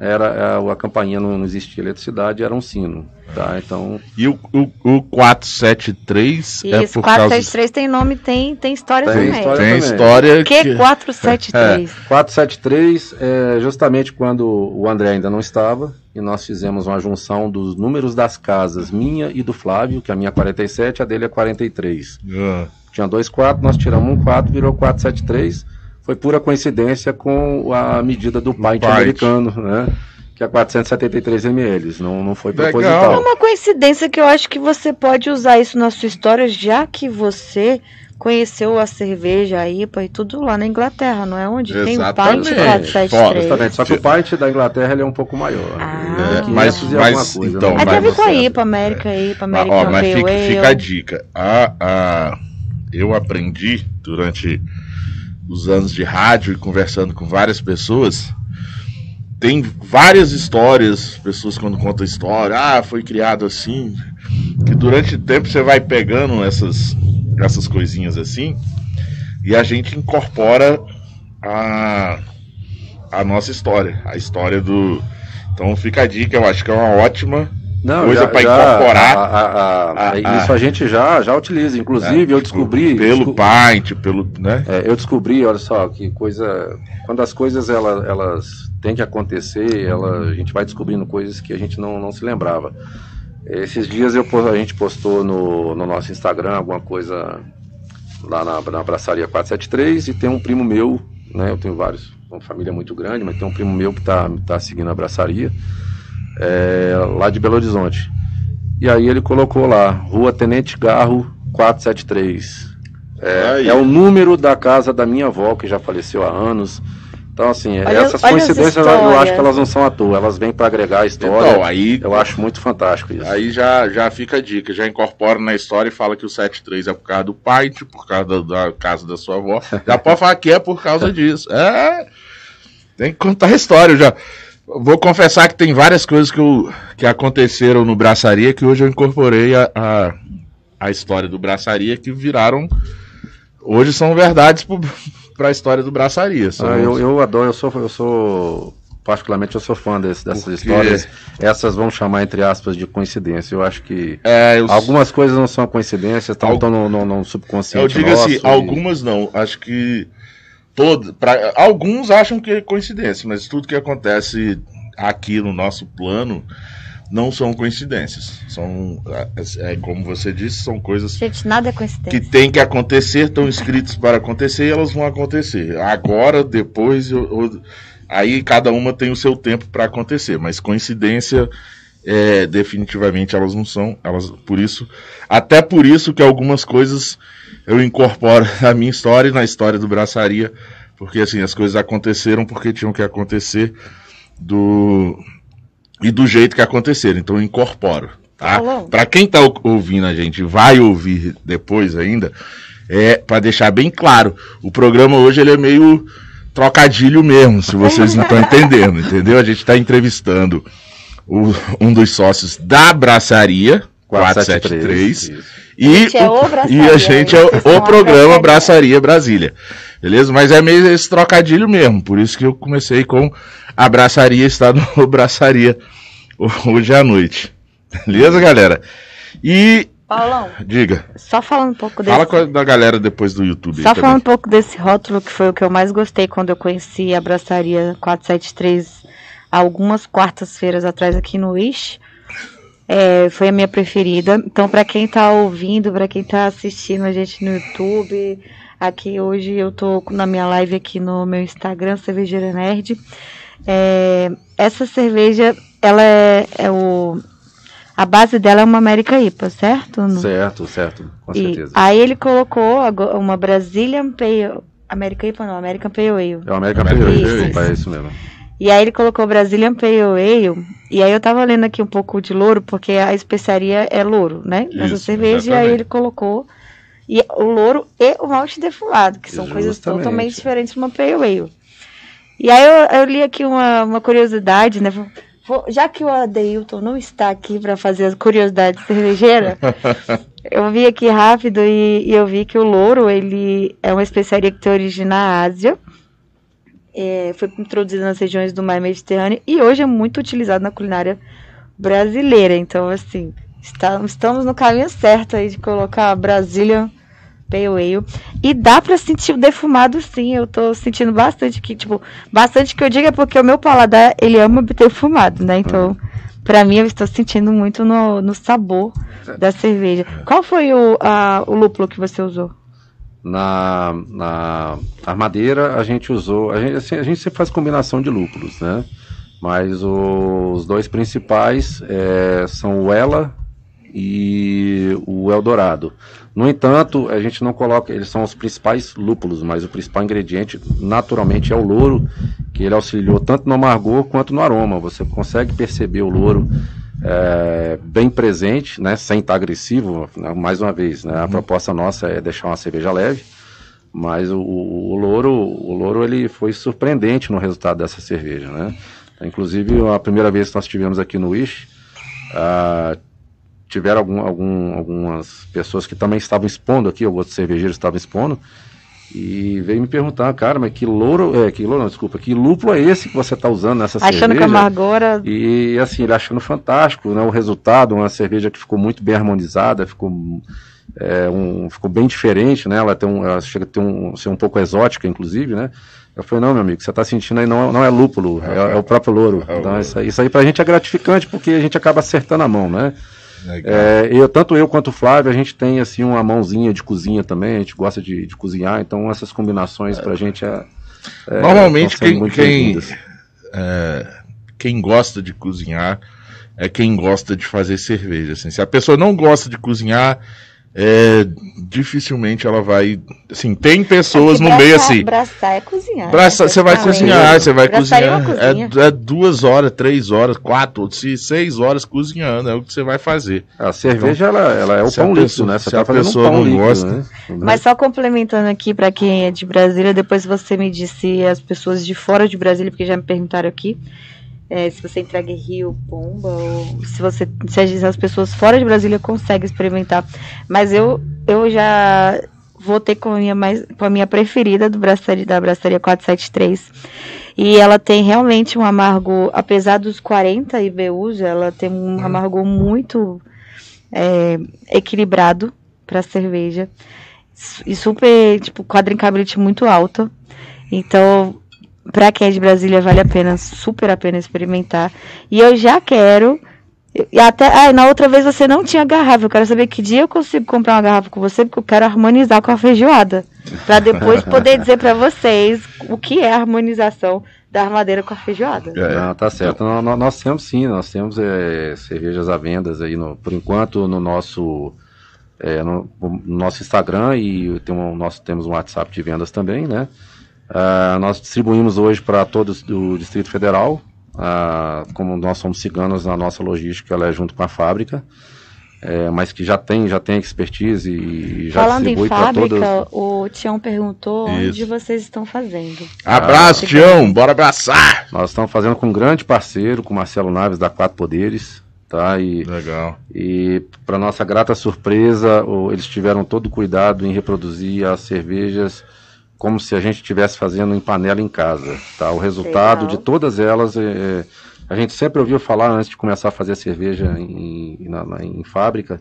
Era a, a campainha não, não, existia eletricidade, era um sino. Tá? Então... E o, o, o 473 Isso, é por 473 causa... tem nome, tem, tem história tem também. História tem também. história. Que, que 473? É. 473 é justamente quando o André ainda não estava e nós fizemos uma junção dos números das casas, minha e do Flávio, que a minha é 47, a dele é 43. Uh. Tinha dois quatro, nós tiramos um quatro, virou 473. Foi pura coincidência com a medida do pint, americano, né? Que é 473 ml, não, não foi proposital. Legal. É uma coincidência que eu acho que você pode usar isso na sua história, já que você conheceu a cerveja, a IPA e tudo lá na Inglaterra, não é onde Exatamente. tem o pint 473. Exatamente, só que o pint da Inglaterra ele é um pouco maior. Ah. É, mas, mas coisa, então, né? É, mas, com a IPA, América IPA, América ó, mas fica, fica, a dica. A, a eu aprendi durante os anos de rádio e conversando com várias pessoas tem várias histórias, pessoas quando contam história, ah, foi criado assim, que durante o tempo você vai pegando essas, essas coisinhas assim, e a gente incorpora a, a nossa história, a história do. Então fica a dica, eu acho que é uma ótima Não, coisa para incorporar. a- a- a- a- isso a gente já, já utiliza. Inclusive, É, eu descobri. Pelo desco- Paint, pelo. Né? É, eu descobri, olha só, que coisa. Quando as coisas elas, elas têm que acontecer, ela, a gente vai descobrindo coisas que a gente não, não se lembrava. Esses dias eu, a gente postou no, no nosso Instagram alguma coisa lá na, na Braçaria 473 e tem um primo meu, né? Eu tenho vários, uma família muito grande, mas tem um primo meu que tá, tá seguindo a Braçaria, é, lá de Belo Horizonte. E aí ele colocou lá, Rua Tenente Garro 473. Aí. É, é o número da casa da minha avó, que já faleceu há anos. Então, assim, Olha- essas olha as coincidências eu- eu acho que elas não são à toa, elas vêm para agregar a história. Então, aí, eu acho muito fantástico isso. aí já, já fica a dica, já incorpora na história e fala que o 73 é por causa do Paint, por causa da, da casa da sua avó. Já pode falar que é por causa (laughs) disso. É. Tem que contar a história. Já. Vou confessar que tem várias coisas que, eu, que aconteceram no Braçaria que hoje eu incorporei a, a, a história do Braçaria que viraram. Hoje são verdades para (laughs) a história do Braçaria. Ah, eu, eu adoro, eu sou, eu sou particularmente eu sou fã desse- dessas Porque- histórias. Essas vão chamar entre aspas de coincidência. Eu acho que é, eu, algumas coisas não são coincidências, estão Al- no, no, no subconsciente. eu digo assim, e- algumas não. Acho que todo, pra, alguns acham que é coincidência, mas tudo que acontece aqui no nosso plano não são coincidências. São, é, é, como você disse, são coisas Gente, nada é que coincidência. têm que acontecer, estão escritos para acontecer e elas vão acontecer. Agora, depois, eu- eu- aí cada uma tem o seu tempo para acontecer, mas coincidência, é, definitivamente elas não são. Elas, por isso, até por isso que algumas coisas eu incorporo (laughs) na minha história e na história do Braçaria, porque assim as coisas aconteceram porque tinham que acontecer do e do jeito que aconteceram. Então eu incorporo. Tá? Para quem tá ou- ouvindo a gente, vai ouvir depois ainda, é para deixar bem claro, o programa hoje ele é meio trocadilho mesmo, se vocês não estão entendendo, entendeu? A gente está entrevistando o- um dos sócios da Braçaria 473 Isso. e, Gente, é o- Braçaria, e a gente é o, a programa Braçaria. Braçaria Brasília. Beleza? Mas é meio esse trocadilho mesmo. Por isso que eu comecei com a Braçaria está no (laughs) Braçaria hoje à noite. Beleza, galera? E Paulão, diga, só falando um pouco desse. fala com a, da galera depois do YouTube. aí Só também. falando um pouco desse rótulo que foi o que eu mais gostei quando eu conheci a Braçaria 473 algumas quartas-feiras atrás aqui no Wish. É, foi a minha preferida. Então, para quem tá ouvindo, para quem tá assistindo a gente no YouTube, aqui hoje eu tô na minha live aqui no meu Instagram, Cervejeira Nerd. É, essa cerveja, ela é, é o. A base dela é uma América IPA, certo? Certo, certo, com e certeza. aí ele colocou uma Brazilian Pale... American IPA não, American Pale Ale. É o América América Pale Ale, é isso mesmo. E aí ele colocou Brazilian Pale Ale. E aí eu tava lendo aqui um pouco de louro, porque a especiaria é louro, né? Nessa cerveja. E aí exatamente. ele colocou e o louro e o malte defumado, que são coisas Justamente. totalmente diferentes de uma Pale Ale. E aí eu, eu li aqui uma, uma curiosidade, né? Vou- Já que o Adeilton não está aqui para fazer as curiosidades cervejeiras, (laughs) eu vi aqui rápido e, e eu vi que o louro ele é uma especiaria que tem origem na Ásia. É, foi introduzida nas regiões do mar Mediterrâneo e hoje é muito utilizado na culinária brasileira. Então, assim, está- estamos no caminho certo aí de colocar a Brazilian Pale Ale. E dá pra sentir o defumado sim, eu tô sentindo bastante aqui, tipo, bastante que eu digo é porque o meu paladar, ele ama defumado, né? Então, pra mim, eu estou sentindo muito no, no sabor da cerveja. Qual foi o, a- o lúpulo que você usou? Na, na armadeira a gente usou, a gente, assim, a gente sempre faz combinação de lúpulos, né? Mas os dois principais é, são o Ela e o Eldorado. No entanto, a gente não coloca, eles são os principais lúpulos, mas o principal ingrediente naturalmente é o louro, que ele auxiliou tanto no amargor quanto no aroma. Você consegue perceber o louro é, bem presente, né, sem estar agressivo, né, mais uma vez, né, a proposta nossa é deixar uma cerveja leve, mas o, o louro, o louro ele foi surpreendente no resultado dessa cerveja, né? Inclusive, a primeira vez que nós tivemos aqui no Wish, ah, tiveram algum, algum, algumas pessoas que também estavam expondo aqui, alguns cervejeiros estavam expondo, e veio me perguntar, cara, mas que louro, é, que louro, não, desculpa, que lúpulo é esse que você está usando nessa Achando cerveja? que a amargora E assim, ele achando fantástico, né? O resultado, uma cerveja que ficou muito bem harmonizada, ficou, é, um, ficou bem diferente, né? Ela, tem um, ela chega a ter um, ser um pouco exótica, inclusive, né? Eu falei, não, meu amigo, você está sentindo aí não, não é lúpulo, é, é o próprio louro. Então, isso aí, isso aí pra gente é gratificante, porque a gente acaba acertando a mão, né? É, eu, tanto eu quanto o Flávio, a gente tem assim uma mãozinha de cozinha também, a gente gosta de, de cozinhar, então essas combinações pra gente é. é Normalmente quem, quem, é, quem gosta de cozinhar é quem gosta de fazer cerveja. Assim. Se a pessoa não gosta de cozinhar, é, dificilmente ela vai. Assim, tem pessoas É no meio braçar- assim. Braçar é cozinhar. Braça, né? você vai Praticamente. cozinhar, você vai Braçaria é cozinhar. É, é duas horas, três horas, quatro, se seis horas cozinhando, é o que você vai fazer. A cerveja, ela, ela é o a pão líquido, né? Você se a tá fazendo pessoa um não líquido, gosta. né? Mas só complementando aqui para quem é de Brasília, depois você me disse as pessoas de fora de Brasília, porque já me perguntaram aqui, é, se você entrega em Rio, Pomba, ou se você se as- as pessoas fora de Brasília conseguem experimentar. Mas eu, eu já voltei com a minha mais com a minha preferida do braçaria, da Braçaria 473. E ela tem realmente um amargo, apesar dos 40 IBUs, ela tem um amargor muito é, equilibrado para cerveja e super, tipo, quadrincability muito alto. Então, pra quem é de Brasília, vale a pena, super a pena experimentar. E eu já quero. E até, ah, na outra vez você não tinha garrafa. Eu quero saber que dia eu consigo comprar uma garrafa com você, porque eu quero harmonizar com a feijoada. Pra depois (laughs) poder dizer pra vocês o que é a harmonização da armadeira com a feijoada. É. Não, tá certo. Nó- nó- Nós, temos sim, nós temos é, cervejas à vendas aí, no- por enquanto, no nosso, é, no, no nosso Instagram e tem um, nós temos um WhatsApp de vendas também, né? Ah, nós distribuímos hoje para todos do Distrito Federal. Ah, como nós somos ciganos, a nossa logística ela é junto com a fábrica, é, mas que já tem, já tem expertise e já Falando em distribui para fábrica, todas. o Tião perguntou onde Isso. vocês estão fazendo. Abraço, Tião, bora abraçar! Nós estamos fazendo com um grande parceiro, com o Marcelo Naves da Quatro Poderes, tá? E Legal. E, para nossa grata surpresa, o- eles tiveram todo o cuidado em reproduzir as cervejas como se a gente estivesse fazendo em panela em casa. Tá? O resultado Legal. de todas elas, é, é, a gente sempre ouviu falar antes de começar a fazer cerveja em, na- na- em fábrica,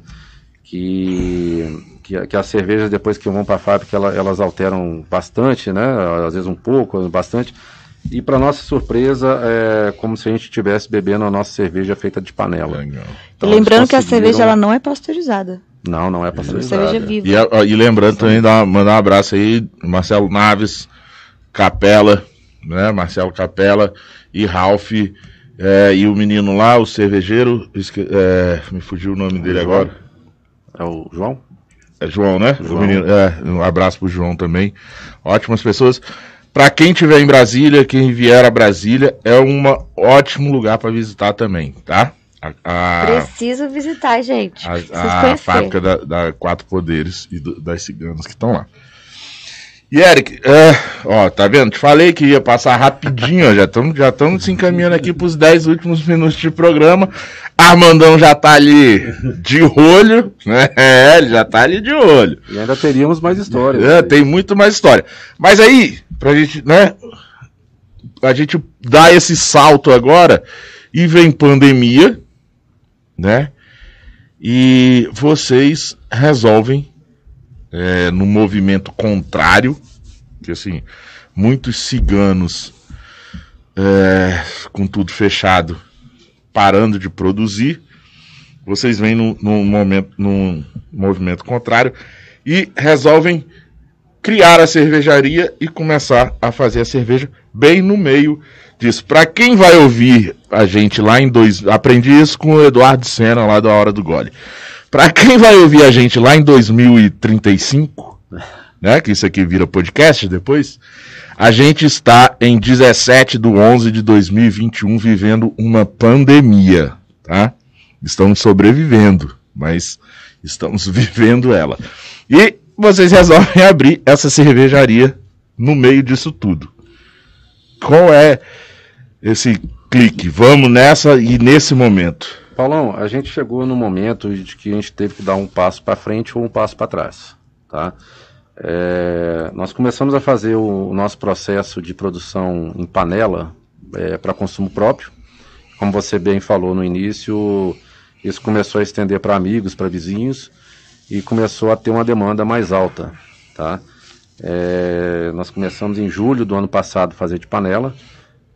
que, que, a- que as cervejas depois que vão para a fábrica ela- elas alteram bastante, né? às vezes um pouco, bastante. E para nossa surpresa, é como se a gente estivesse bebendo a nossa cerveja feita de panela. Então, e lembrando que a cerveja ela não é pasteurizada. Não, não é pasteurizada. Cerveja viva. E, a- e lembrando também, dar, mandar um abraço aí, Marcelo Naves, Capela, né? Marcelo Capela e Ralph, é, e o menino lá, o cervejeiro, esque- é, me fugiu o nome dele João. agora. É o João? É João, né? O João. menino, é, um abraço pro João também. Ótimas pessoas. Pra quem estiver em Brasília, quem vier a Brasília, é um ótimo lugar para visitar também, tá? A, a- Preciso visitar, gente. a, a fábrica da, da Quatro Poderes e do- das ciganas que estão lá. E Eric, é, ó, tá vendo? Te falei que ia passar rapidinho, (laughs) ó, já estamos já tamo se encaminhando aqui pros 10 últimos minutos de programa. Armandão já tá ali de olho, né? É, ele já tá ali de olho. E ainda teríamos mais histórias. É, tem muito mais história. Mas aí, pra gente, né? A gente dá esse salto agora e vem pandemia, né? E vocês resolvem, é, no movimento contrário, que assim, muitos ciganos é, com tudo fechado, parando de produzir, vocês vêm num, num momento, num movimento contrário e resolvem criar a cervejaria e começar a fazer a cerveja bem no meio disso. Para quem vai ouvir a gente lá em dois, aprendi isso com o Eduardo Senna lá da Hora do Gole. Para quem vai ouvir a gente lá em 2035, (laughs) né, que isso aqui vira podcast depois, a gente está em 17 de 11 de 2021 vivendo uma pandemia, tá? Estamos sobrevivendo, mas estamos (laughs) vivendo ela. E vocês resolvem abrir essa cervejaria no meio disso tudo. Qual é esse clique? Vamos nessa e nesse momento. Paulão, a gente chegou no momento de que a gente teve que dar um passo para frente ou um passo para trás, tá? É, nós começamos a fazer o, nosso processo de produção em panela é, para consumo próprio. Como você bem falou no início, isso começou a estender para amigos, para vizinhos e começou a ter uma demanda mais alta, tá? É, nós começamos em julho do ano passado a fazer de panela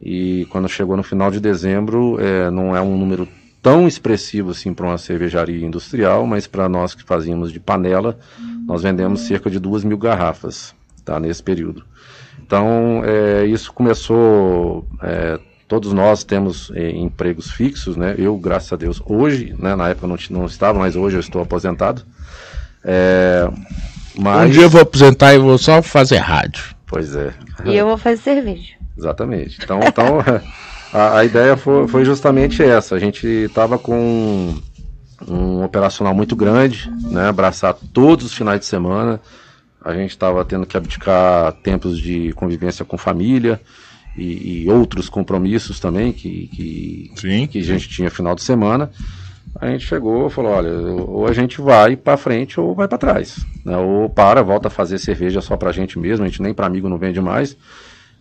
e quando chegou no final de dezembro é, não é um número tão expressivo assim para uma cervejaria industrial, mas para nós que fazíamos de panela, nós vendemos cerca de duas mil garrafas tá, nesse período. Então, é, isso começou. É, todos nós temos é, empregos fixos, né? Eu, graças a Deus, hoje, né, na época não, não estava, mas hoje eu estou aposentado. É, mas... Um dia eu vou aposentar e vou só fazer rádio. Pois é. E eu vou fazer cerveja. Exatamente. Então, então (laughs) a, a ideia foi, foi, justamente essa. A gente estava com um operacional muito grande, né? Abraçar todos os finais de semana. A gente estava tendo que abdicar tempos de convivência com família e, e outros compromissos também que, que, Sim. que a gente tinha final de semana. A gente chegou e falou, olha, ou a gente vai para frente ou vai para trás, né? Ou para, volta a fazer cerveja só para a gente mesmo, a gente nem para amigo não vende mais.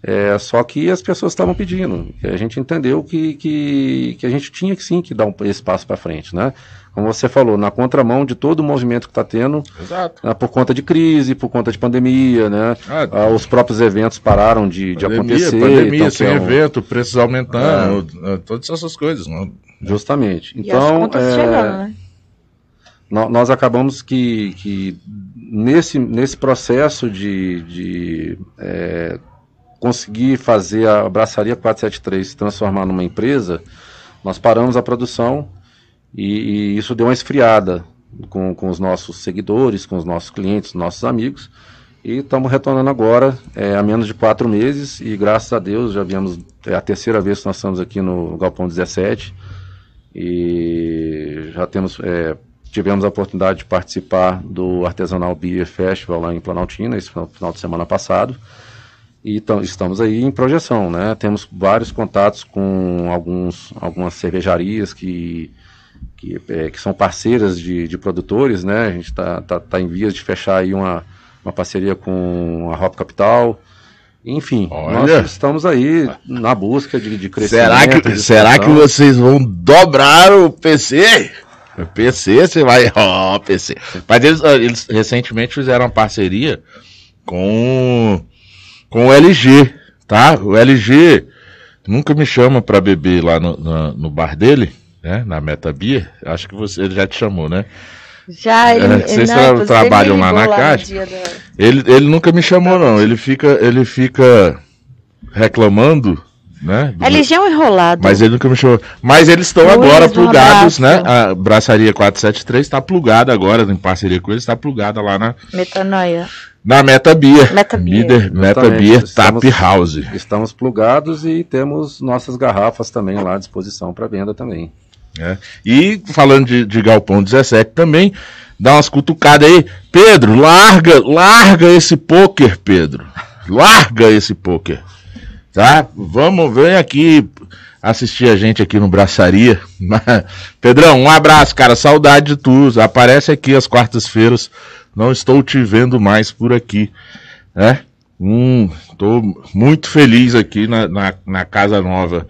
É, só que as pessoas estavam pedindo. a gente entendeu que, que, que, a gente tinha que sim que dar um, esse passo para frente, né? Como você falou, na contramão de todo o movimento que está tendo, né, por conta de crise, por conta de pandemia, né? Ah, ah, os próprios eventos pararam de, pandemia, de acontecer. Pandemia, então, sem é um... evento, preços aumentando, é. todas essas coisas. Né? Justamente. Então, é, chegando, né? nós acabamos que, que nesse, nesse processo de, de é, conseguir fazer a Braçaria 473 se transformar numa empresa, nós paramos a produção e, e isso deu uma esfriada com, com os nossos seguidores, com os nossos clientes, nossos amigos. E estamos retornando agora, é, há menos de quatro meses, e graças a Deus já viemos, é a terceira vez que nós estamos aqui no Galpão 17, e já temos, é, tivemos a oportunidade de participar do Artesanal Beer Festival lá em Planaltina, esse final de semana passado, e estamos aí em projeção, né? Temos vários contatos com alguns, algumas cervejarias que, que, é, que são parceiras de, de, produtores, né? A gente está tá, tá em vias de fechar aí uma, uma parceria com a Hop Capital. Enfim, Olha. nós estamos aí na busca de, de crescimento. Será que, será que vocês vão dobrar o PC? O PC, você vai. (laughs) Ó, oh, PC. Mas eles, eles recentemente fizeram uma parceria com com o LG, tá? O LG nunca me chama para beber lá no, no, no, bar dele, né? Na Meta Beer. Acho que você ele já te chamou, né? Já, ele, é, vocês não, trabalham lá na lá caixa. Da... Ele, ele nunca me chamou, não. Ele fica, ele fica reclamando, né? Do... É um enrolado. Mas ele nunca me chamou. Mas eles estão agora plugados, né? A Braçaria 473 está plugada agora, em parceria com eles, está plugada lá na. Metanoia. Na Meta Beer. Meta Beer. Meta Beer Tap House. Estamos plugados e temos nossas garrafas também lá à disposição para venda também. É. E falando de, de Galpão 17 também, dá umas cutucadas aí. Pedro, larga, larga esse poker, Pedro. Larga esse poker. Tá? Vamos, vem aqui assistir a gente aqui no Braçaria. (laughs) Pedrão, um abraço, cara. Saudade de tu. Aparece aqui às quartas-feiras não estou te vendo mais por aqui, né? Hum, muito feliz aqui na, na, na Casa Nova.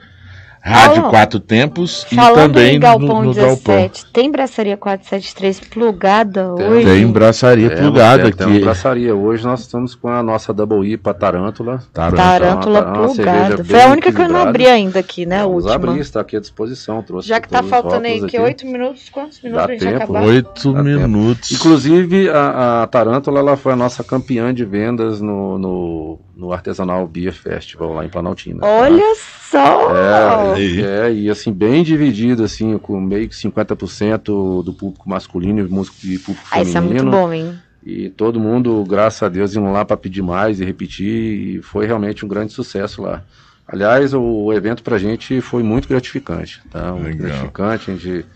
Rádio oh, Quatro Tempos e também Galpão no, no 17, Galpão. Tem braçaria 473 plugada tem, hoje? Tem braçaria é, plugada aqui. Tem braçaria. Hoje nós estamos com a nossa Double IPA Tarântula. Tarântula, Tarântula então, plugada. Foi a única que eu não abri ainda aqui, né? A última. abri, está aqui à disposição. Trouxe Já que está faltando aí que oito minutos, quantos minutos Dá a gente tempo. acabar? Oito minutos. Tempo. Inclusive, a, a Tarântula ela foi a nossa campeã de vendas no, no, no Artesanal Beer Festival lá em Planaltina. Olha tá? só! É, é, e assim, bem dividido, assim, com meio que 50% do público masculino e público ah, feminino. Isso é muito bom, hein? E todo mundo, graças a Deus, indo lá para pedir mais e repetir, e foi realmente um grande sucesso lá. Aliás, o, o evento pra gente foi muito gratificante, tá? Muito Legal. gratificante, a gente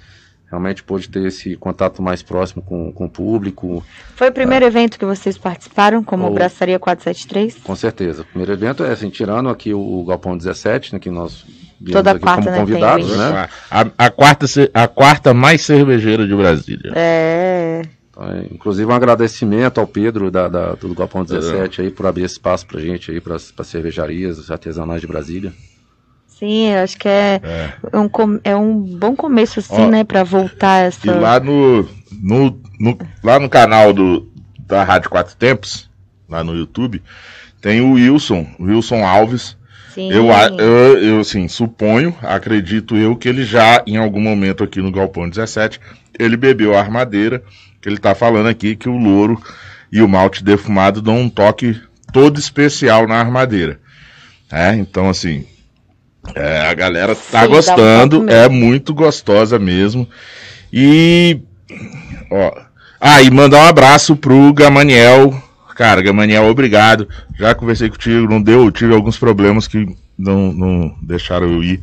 realmente pôde ter esse contato mais próximo com, com o público. Foi o primeiro é. evento que vocês participaram, como o Braçaria 473? Com certeza. O primeiro evento é, assim, tirando aqui o, o Galpão 17, né, que nós Toda aqui quarta, como né, convidados, né? A, a, quarta, a quarta mais cervejeira de Brasília. É. Então, é, inclusive um agradecimento ao Pedro da, da do Galpão 17 é. aí por abrir espaço pra gente aí, para as cervejarias artesanais de Brasília. Sim, eu acho que é, é. Um, é um bom começo, assim, Ó, né, para voltar essa. E lá no, no, no, lá no canal do, da Rádio Quatro Tempos, lá no YouTube, tem o Wilson, Wilson Alves. Sim. Eu, eu, eu, assim, suponho, acredito eu, que ele já, em algum momento aqui no Galpão 17, ele bebeu a armadeira, que ele tá falando aqui que o louro e o malte defumado dão um toque todo especial na armadeira. É, então, assim, é, a galera tá Sim, gostando, um é muito gostosa mesmo. E, ó, ah, e mandar um abraço pro Gamaniel. Cara, Gamaniel, obrigado. Já conversei contigo, não deu, tive alguns problemas que não, não deixaram eu ir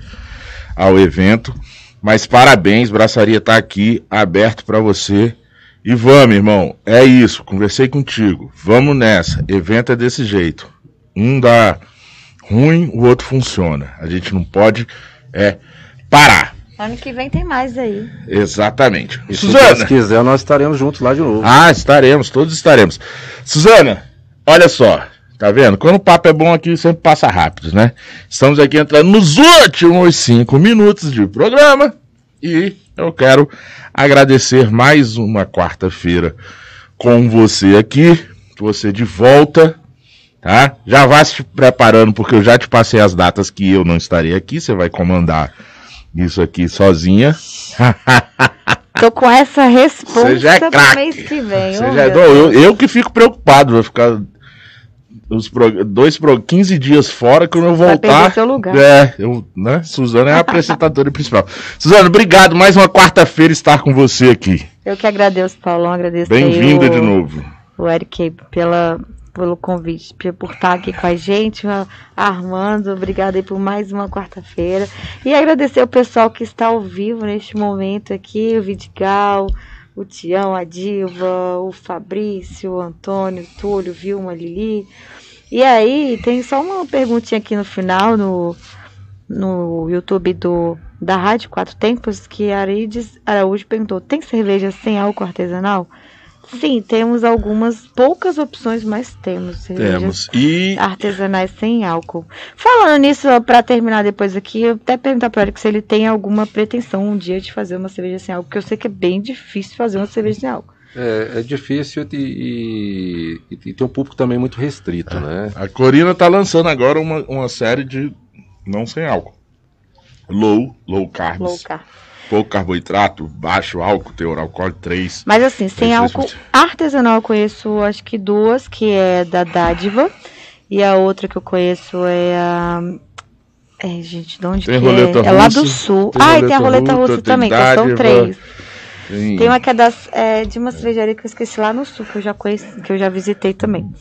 ao evento. Mas parabéns, Braçaria tá aqui, aberto para você. E vamos, irmão, é isso, conversei contigo. Vamos nessa. Evento é desse jeito. Um dá ruim, o outro funciona. A gente não pode é, parar. Ano que vem tem mais aí. Exatamente. E Suzana. Se quiser, nós estaremos juntos lá de novo. Ah, estaremos, todos estaremos. Suzana, olha só. Tá vendo? Quando o papo é bom aqui, sempre passa rápido, né? Estamos aqui entrando nos últimos cinco minutos de programa. E eu quero agradecer mais uma quarta-feira com você aqui. Você de volta tá? Já vá se preparando, porque eu já te passei as datas que eu não estarei aqui, você vai comandar isso aqui sozinha. (laughs) Tô com essa resposta já é pro mês que vem. já é, eu, eu, que fico preocupado, vai ficar os pro, dois pro, 15 dias fora quando eu voltar. Seu lugar. É, eu, né? Suzana é a apresentadora (laughs) principal. Suzana, obrigado. Mais uma quarta-feira estar com você aqui. Eu que agradeço, Paulão. Agradeço. Bem-vinda de novo. O Eric pela pelo convite, por estar aqui com a gente. Armando, obrigada aí por mais uma quarta-feira. E agradecer o pessoal que está ao vivo neste momento aqui, o Vidigal, o Tião, a Diva, o Fabrício, o Antônio, o Túlio, Vilma, Lili. E aí, tem só uma perguntinha aqui no final, no, no YouTube do, da Rádio Quatro Tempos, que Arides Araújo perguntou, tem cerveja sem álcool artesanal? Sim, temos algumas poucas opções, mas temos. Temos. E artesanais sem álcool. Falando nisso, para terminar depois aqui, eu até perguntar para ele se ele tem alguma pretensão um dia de fazer uma cerveja sem álcool, porque eu sei que é bem difícil fazer uma cerveja sem álcool. É, é difícil e, e, e, tem um público também muito restrito, é. né? A Corina está lançando agora uma, uma série de não sem álcool. Low, low carbs. Low carb pouco carboidrato, baixo álcool, teor alcoólico 3. Mas assim, sem álcool artesanal eu conheço acho que duas, que é da Dádiva, e a outra que eu conheço é a. É, gente, de onde tem que é? É lá do sul. ah, e tem a roleta russa também, que são três. Sim. Tem uma que é, das, é de uma cervejaria que eu esqueci lá no sul, que eu já conheci, que eu já visitei também.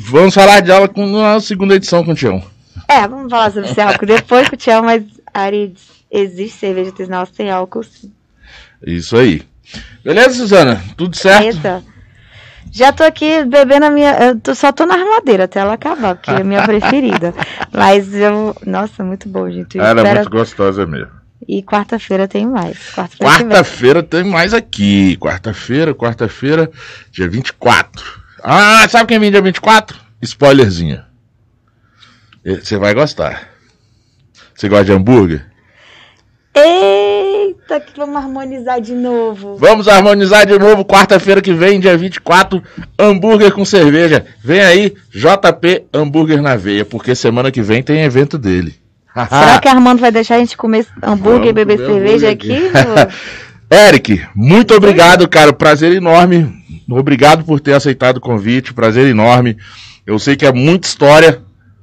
Vamos falar de aula com, na segunda edição com o Tião. É, vamos falar sobre esse álcool depois com o Tião, mas Arides existe cerveja artesanal sem álcool. Sim. Isso aí. Beleza, Suzana? Tudo certo? Beleza. Já tô aqui bebendo a minha. Eu tô, só tô na armadeira até ela acabar, porque é a minha (laughs) preferida. Mas eu. Nossa, muito bom, gente. Ela é muito gostosa mesmo. E quarta-feira tem mais. Quarta-feira quarta tem mais aqui. Quarta-feira, quarta-feira, dia 24. Ah, sabe quem vem dia 24? Spoilerzinha. Você vai gostar. Você gosta de hambúrguer? Eita, que vamos harmonizar de novo. Vamos harmonizar de novo, quarta-feira que vem, dia 24, hambúrguer com cerveja. Vem aí, JP Hambúrguer na Veia, porque semana que vem tem evento dele. (laughs) Será que Armando vai deixar a gente comer hambúrguer e beber cerveja aqui? (laughs) Eric, muito obrigado, cara. Prazer enorme. Obrigado por ter aceitado o convite. Prazer enorme. Eu sei que é muita história.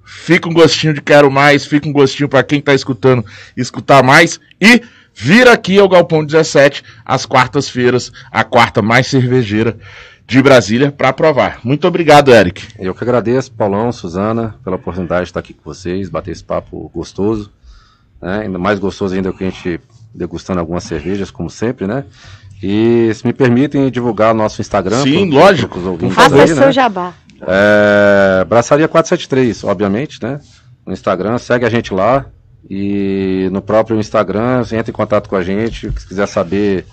Fica um gostinho de quero mais, fica um gostinho para quem está escutando escutar mais e vir aqui ao Galpão 17 às quartas-feiras, a quarta mais cervejeira de Brasília para provar. Muito obrigado, Eric. Eu que agradeço, Paulão, Suzana, pela oportunidade de estar aqui com vocês, bater esse papo gostoso, né? ainda mais gostoso ainda que a gente degustando algumas cervejas, como sempre, né? E se me permitem divulgar nosso Instagram. Sim, pro, lógico. Faça o seu né? jabá. É, Braçaria 473, obviamente, né? No Instagram, segue a gente lá. E no próprio Instagram, entre em contato com a gente, se quiser saber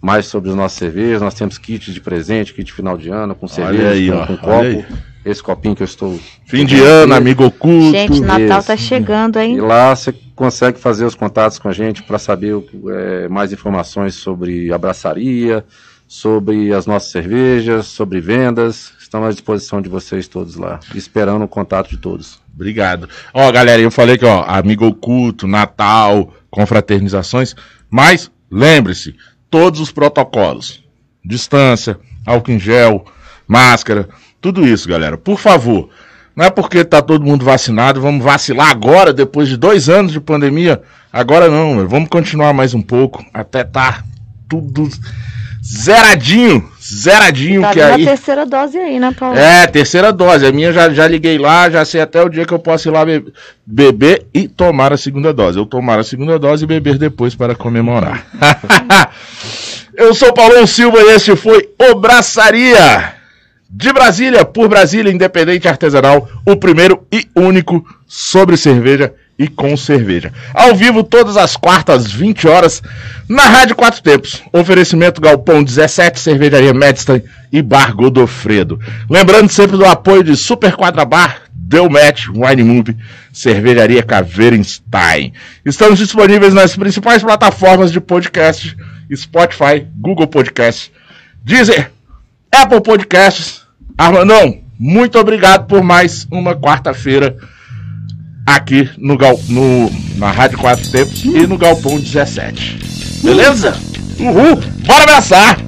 mais sobre os nossos cervejas, nós temos kits de presente, kit final de ano, com cerveja, aí, com, ó, com copo. Esse copinho que eu estou. Fim de ano, amigo oculto. Gente, Natal isso. tá chegando, E hein? lá você consegue fazer os contatos com a gente para saber é, mais informações sobre a braçaria, sobre as nossas cervejas, sobre vendas. Estamos à disposição de vocês todos lá, esperando o contato de todos. Obrigado. Ó, galera, eu falei que, ó, amigo oculto, Natal, confraternizações, mas lembre-se, todos os protocolos, distância, álcool em gel, máscara, tudo isso, galera. Por favor, não é porque tá todo mundo vacinado, vamos vacilar agora, depois de dois anos de pandemia. Agora não, vamos continuar mais um pouco, até tá tudo zeradinho, zeradinho, Tá que aí... a terceira dose aí, né, Paulo? É, terceira dose. A minha já, já liguei lá, já sei até o dia que eu posso ir lá be- beber e tomar a segunda dose. Eu tomar a segunda dose e beber depois para comemorar. (laughs) eu sou Paulão Silva e este foi o Braçaria de Brasília, por Brasília Independente Artesanal, o primeiro e único sobre cerveja e com cerveja. Ao vivo todas as quartas, 20 horas, na Rádio Quatro Tempos. Oferecimento Galpão 17, Cervejaria Medstein e Bar Godofredo. Lembrando sempre do apoio de Super Quadra Bar, Deu Match, Wine Movie, Cervejaria Caveirenstein. Estamos disponíveis nas principais plataformas de podcast, Spotify, Google Podcast, Deezer, Apple Podcasts. Armandão, muito obrigado por mais uma quarta-feira aqui no, Gal, no na Rádio Quatro Tempos e no Galpão 17. Beleza? Uhul! Bora abraçar!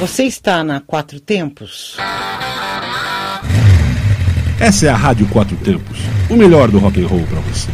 Você está na Quatro Tempos? Essa é a Rádio Quatro Tempos, o melhor do rock and roll para você.